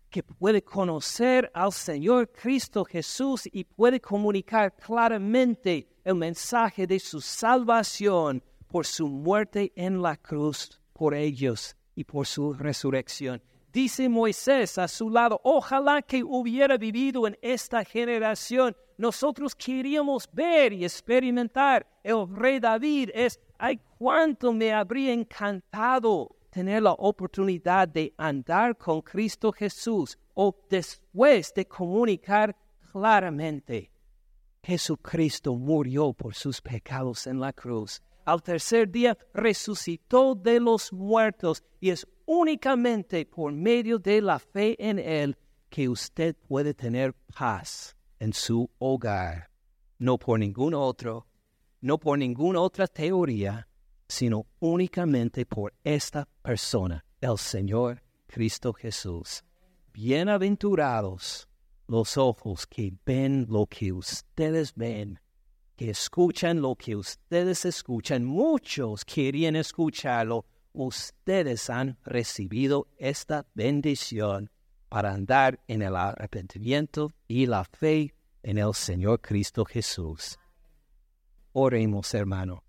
que puede conocer al Señor Cristo Jesús y puede comunicar claramente el mensaje de su salvación por su muerte en la cruz por ellos y por su resurrección. Dice Moisés a su lado, ojalá que hubiera vivido en esta generación. Nosotros queríamos ver y experimentar. El rey David es, ay, cuánto me habría encantado tener la oportunidad de andar con Cristo Jesús o después de comunicar claramente. Jesucristo murió por sus pecados en la cruz. Al tercer día resucitó de los muertos y es únicamente por medio de la fe en Él que usted puede tener paz en su hogar, no por ningún otro, no por ninguna otra teoría, sino únicamente por esta persona, el Señor Cristo Jesús. Bienaventurados los ojos que ven lo que ustedes ven, que escuchan lo que ustedes escuchan. Muchos querían escucharlo ustedes han recibido esta bendición para andar en el arrepentimiento y la fe en el Señor Cristo Jesús. Oremos, hermano.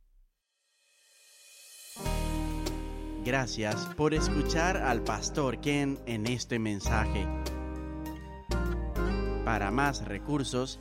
Gracias por escuchar al pastor Ken en este mensaje. Para más recursos,